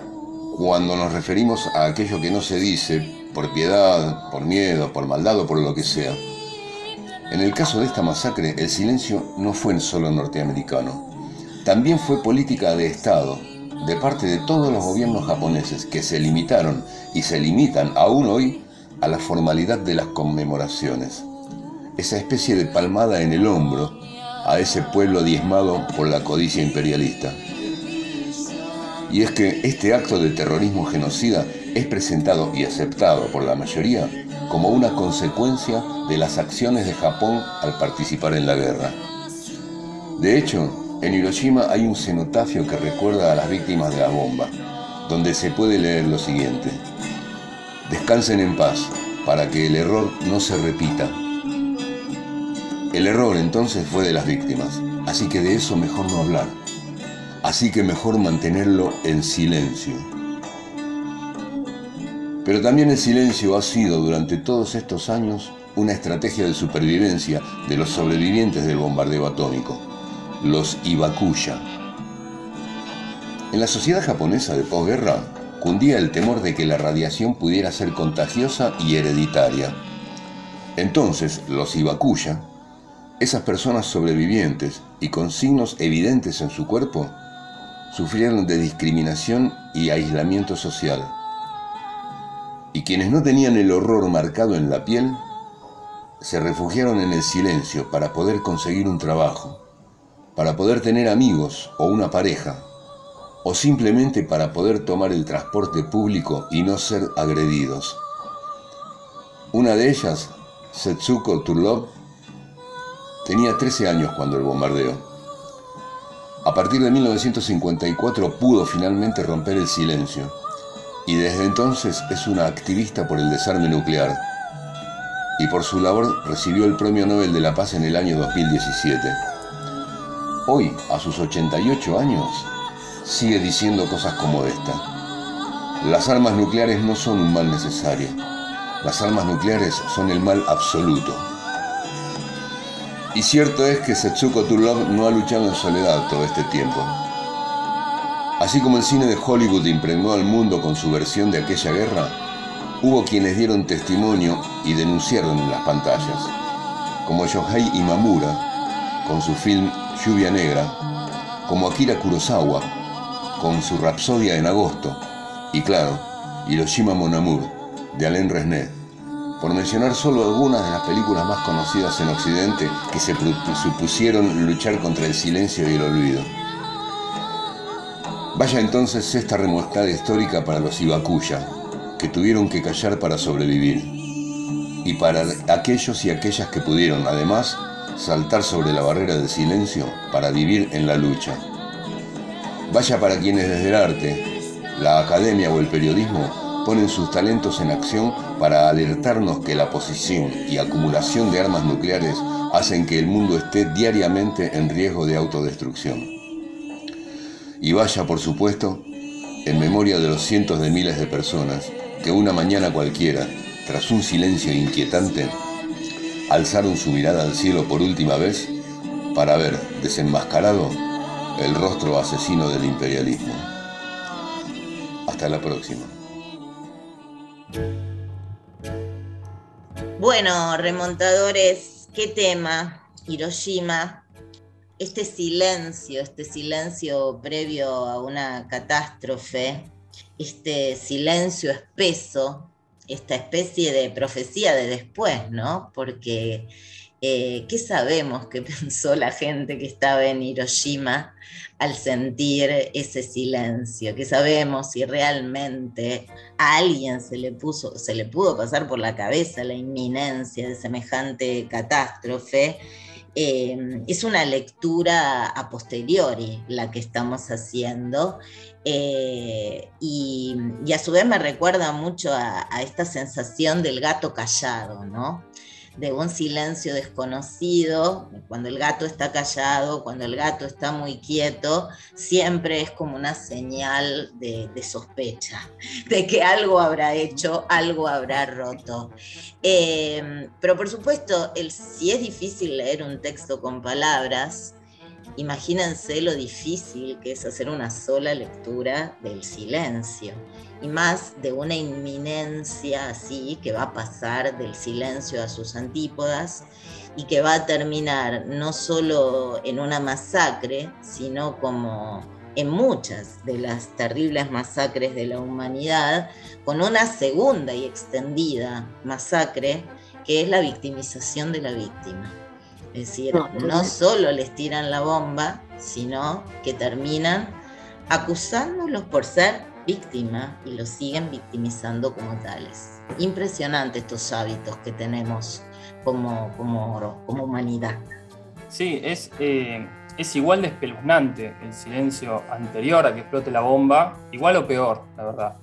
cuando nos referimos a aquello que no se dice por piedad, por miedo, por maldad o por lo que sea. En el caso de esta masacre, el silencio no fue solo norteamericano. También fue política de Estado, de parte de todos los gobiernos japoneses, que se limitaron y se limitan aún hoy a la formalidad de las conmemoraciones. Esa especie de palmada en el hombro a ese pueblo diezmado por la codicia imperialista. Y es que este acto de terrorismo genocida es presentado y aceptado por la mayoría como una consecuencia de las acciones de Japón al participar en la guerra. De hecho, en Hiroshima hay un cenotafio que recuerda a las víctimas de la bomba, donde se puede leer lo siguiente. Descansen en paz, para que el error no se repita. El error entonces fue de las víctimas, así que de eso mejor no hablar. Así que mejor mantenerlo en silencio. Pero también el silencio ha sido durante todos estos años una estrategia de supervivencia de los sobrevivientes del bombardeo atómico, los Ibakuya. En la sociedad japonesa de posguerra cundía el temor de que la radiación pudiera ser contagiosa y hereditaria. Entonces, los Ibakuya, esas personas sobrevivientes y con signos evidentes en su cuerpo, sufrieron de discriminación y aislamiento social y quienes no tenían el horror marcado en la piel se refugiaron en el silencio para poder conseguir un trabajo, para poder tener amigos o una pareja, o simplemente para poder tomar el transporte público y no ser agredidos. Una de ellas Setsuko Turlov tenía 13 años cuando el bombardeo. A partir de 1954 pudo finalmente romper el silencio y desde entonces es una activista por el desarme nuclear y por su labor recibió el Premio Nobel de la Paz en el año 2017. Hoy, a sus 88 años, sigue diciendo cosas como esta. Las armas nucleares no son un mal necesario. Las armas nucleares son el mal absoluto. Y cierto es que Setsuko Turlov no ha luchado en soledad todo este tiempo. Así como el cine de Hollywood impregnó al mundo con su versión de aquella guerra, hubo quienes dieron testimonio y denunciaron en las pantallas, como Shohei Imamura con su film Lluvia Negra, como Akira Kurosawa con su Rapsodia en agosto, y claro, Hiroshima Mon Amour de Alain Resnais por mencionar solo algunas de las películas más conocidas en Occidente que se supusieron luchar contra el silencio y el olvido. Vaya entonces esta remuestada histórica para los Ibakuya, que tuvieron que callar para sobrevivir, y para aquellos y aquellas que pudieron, además, saltar sobre la barrera del silencio para vivir en la lucha. Vaya para quienes desde el arte, la academia o el periodismo ponen sus talentos en acción para alertarnos que la posición y acumulación de armas nucleares hacen que el mundo esté diariamente en riesgo de autodestrucción. Y vaya, por supuesto, en memoria de los cientos de miles de personas que una mañana cualquiera, tras un silencio inquietante, alzaron su mirada al cielo por última vez para ver desenmascarado el rostro asesino del imperialismo. Hasta la próxima. Bueno, remontadores, ¿qué tema? Hiroshima, este silencio, este silencio previo a una catástrofe, este silencio espeso, esta especie de profecía de después, ¿no? Porque eh, ¿qué sabemos que pensó la gente que estaba en Hiroshima al sentir ese silencio? ¿Qué sabemos si realmente a alguien se le, puso, se le pudo pasar por la cabeza la inminencia de semejante catástrofe? Eh, es una lectura a posteriori la que estamos haciendo eh, y, a su vez me recuerda mucho a, esta sensación del gato callado, ¿no? de un silencio desconocido, cuando el gato está callado, cuando el gato está muy quieto, siempre es como una señal de, sospecha, de que algo habrá hecho, algo habrá roto. Em, pero por supuesto, el, si es difícil leer un texto con palabras, imagínense lo difícil que es hacer una sola lectura del silencio y más de una inminencia así que va a pasar del silencio a sus antípodas y que va a terminar no solo en una masacre, sino como en muchas de las terribles masacres de la humanidad, con una segunda y extendida masacre que es la victimización de la víctima. Es decir, no solo les tiran la bomba, sino que terminan acusándolos por ser víctima y los siguen victimizando como tales. Impresionante estos hábitos que tenemos como, como, como humanidad. Sí, es, eh, es igual de espeluznante el silencio anterior a que explote la bomba, igual o peor, la verdad,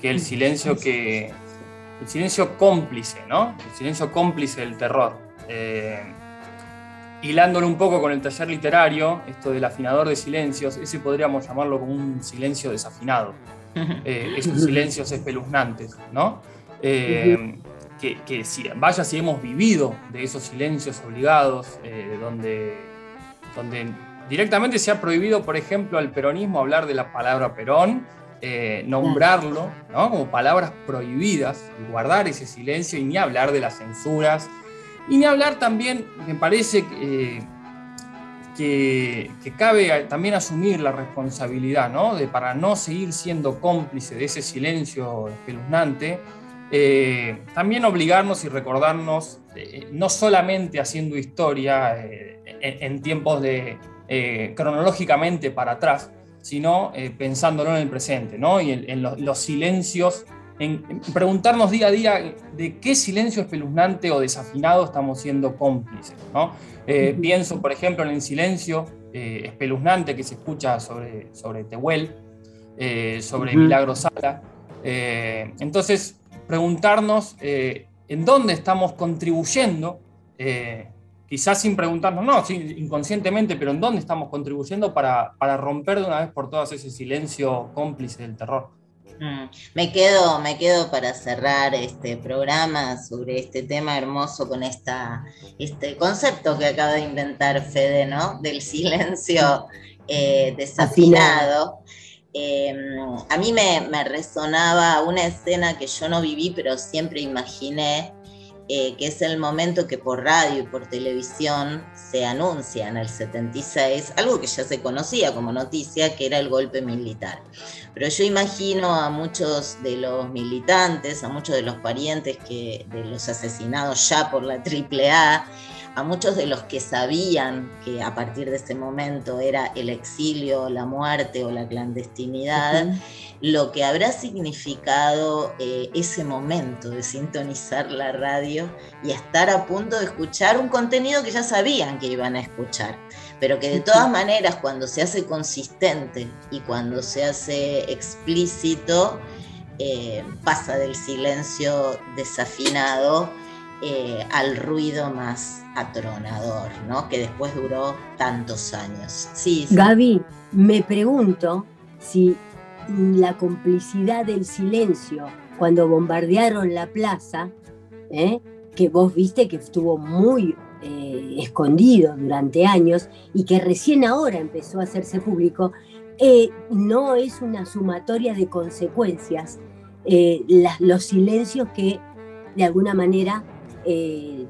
que el silencio que... El silencio cómplice, ¿no? El silencio cómplice del terror. Eh, hilándolo un poco con el taller literario, esto del afinador de silencios, ese podríamos llamarlo como un silencio desafinado. Eh, esos silencios espeluznantes, ¿no? Eh, que, si, vaya si hemos vivido de esos silencios obligados, eh, donde, donde directamente se ha prohibido, por ejemplo, al peronismo hablar de la palabra Perón, nombrarlo ¿no? como palabras prohibidas y guardar ese silencio y ni hablar de las censuras, y ni hablar también, me parece que que, cabe también asumir la responsabilidad, ¿no? De, para no seguir siendo cómplice de ese silencio espeluznante, eh, también obligarnos y recordarnos, eh, no solamente haciendo historia eh, en, tiempos de cronológicamente para atrás, sino pensándolo en el presente, ¿no? Y en, los, silencios en, preguntarnos día a día de qué silencio espeluznante o desafinado estamos siendo cómplices. ¿no? Eh, pienso, por ejemplo, en el silencio eh, espeluznante que se escucha sobre, sobre Tehuel, eh, sobre Milagro Sala. entonces, preguntarnos en dónde estamos contribuyendo, quizás sin preguntarnos, no, inconscientemente, pero en dónde estamos contribuyendo para, para romper de una vez por todas ese silencio cómplice del terror. Mm, me quedo, me quedo para cerrar este programa sobre este tema hermoso con esta, este concepto que acaba de inventar Fede, ¿no? Del silencio eh, desafinado. Em, a mí me, me, resonaba una escena que yo no viví, pero siempre imaginé, eh, que es el momento que por radio y por televisión se anuncia en el 76, algo que ya se conocía como noticia, que era el golpe militar. Pero yo imagino a muchos de los militantes, a muchos de los parientes que, de los asesinados ya por la AAA, a muchos de los que sabían que a partir de ese momento era el exilio, la muerte o la clandestinidad, lo que habrá significado eh, ese momento de sintonizar la radio y estar a punto de escuchar un contenido que ya sabían que iban a escuchar, pero que de todas maneras cuando se hace consistente y cuando se hace explícito, eh, pasa del silencio desafinado eh, al ruido más atronador, ¿no? Que después duró tantos años. Sí, Gaby, me pregunto si la complicidad del silencio cuando bombardearon la plaza, ¿eh? que vos viste que estuvo muy eh, escondido durante años y que recién ahora empezó a hacerse público, no es una sumatoria de consecuencias los silencios que de alguna manera eh,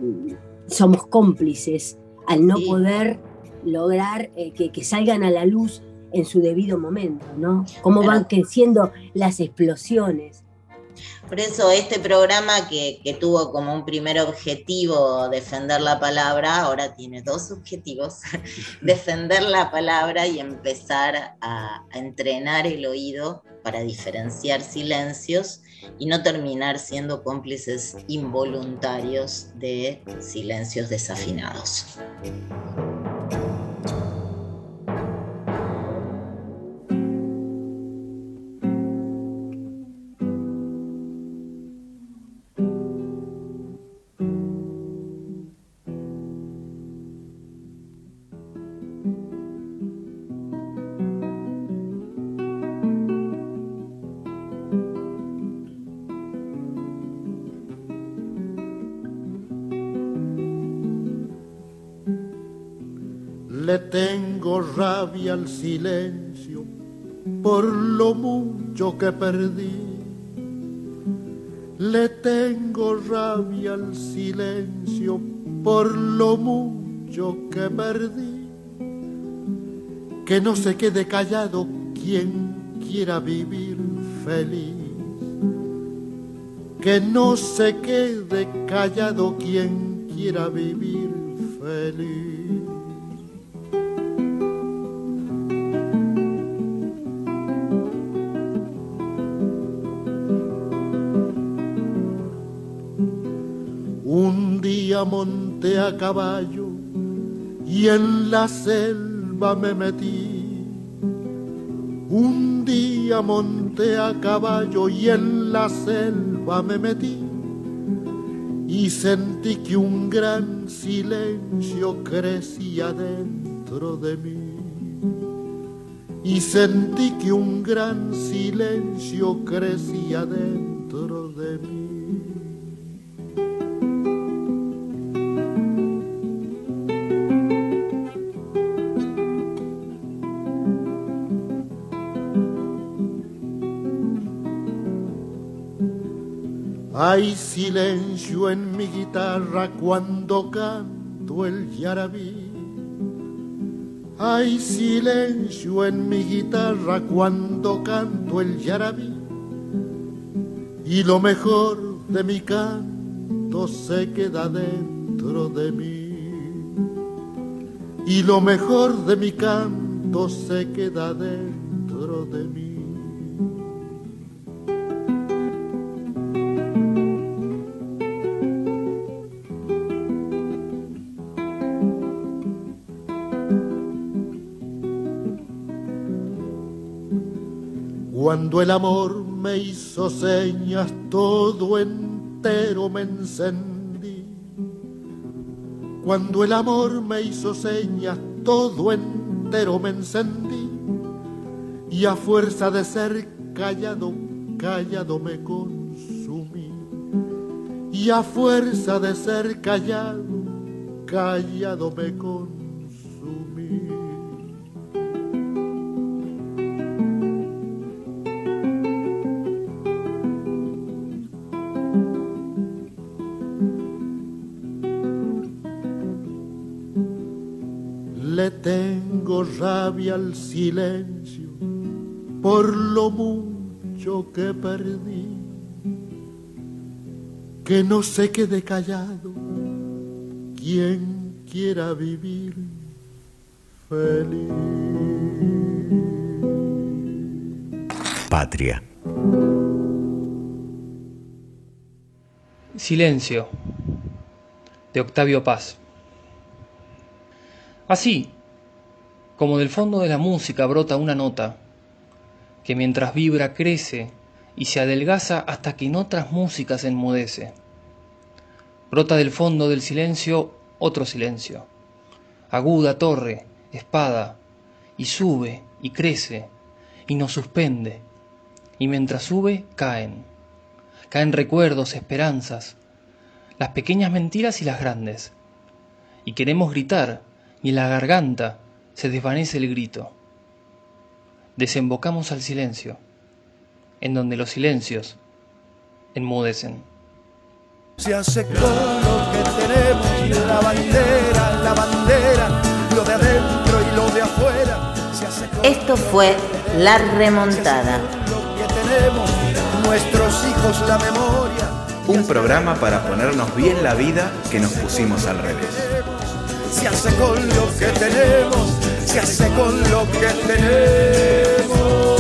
somos cómplices al no poder lograr eh, que, salgan a la luz en su debido momento, ¿no? Cómo van creciendo las explosiones. Por eso este programa que, tuvo como un primer objetivo defender la palabra, ahora tiene dos objetivos, defender la palabra y empezar a entrenar el oído para diferenciar silencios y no terminar siendo cómplices involuntarios de silencios desafinados. Rabia al silencio por lo mucho que perdí. Le tengo rabia al silencio por lo mucho que perdí. Que no se quede callado quien quiera vivir feliz. Que no se quede callado quien quiera vivir feliz. Monté a caballo y en la selva me metí. Un día monté a caballo y en la selva me metí y sentí que un gran silencio crecía dentro de mí. Y sentí que un gran silencio crecía dentro de mí. Hay silencio en mi guitarra cuando canto el yarabí. Hay silencio en mi guitarra cuando canto el yarabí. Y lo mejor de mi canto se queda dentro de mí. Y lo mejor de mi canto se queda dentro de mí. Cuando el amor me hizo señas, todo entero me encendí. Cuando el amor me hizo señas, todo entero me encendí. Y a fuerza de ser callado, callado me consumí. Y a fuerza de ser callado, callado me consumí. Tengo rabia al silencio por lo mucho que perdí. Que no se quede callado quien quiera vivir feliz. Patria. Silencio, de Octavio Paz. Así, como del fondo de la música brota una nota, que mientras vibra crece y se adelgaza hasta que en otras músicas enmudece. Brota del fondo del silencio otro silencio, aguda torre, espada, y sube y crece y nos suspende, y mientras sube caen, caen recuerdos, esperanzas, las pequeñas mentiras y las grandes, y queremos gritar, y la garganta se desvanece el grito. Desembocamos al silencio, en donde los silencios enmudecen. Se hace con lo que tenemos, la bandera, la bandera, lo de adentro y lo de afuera. Se hace con Esto fue La Remontada. lo que tenemos, nuestros hijos la memoria. Un programa para ponernos bien la vida que nos pusimos al revés. Se hace con lo que tenemos, se hace con lo que tenemos.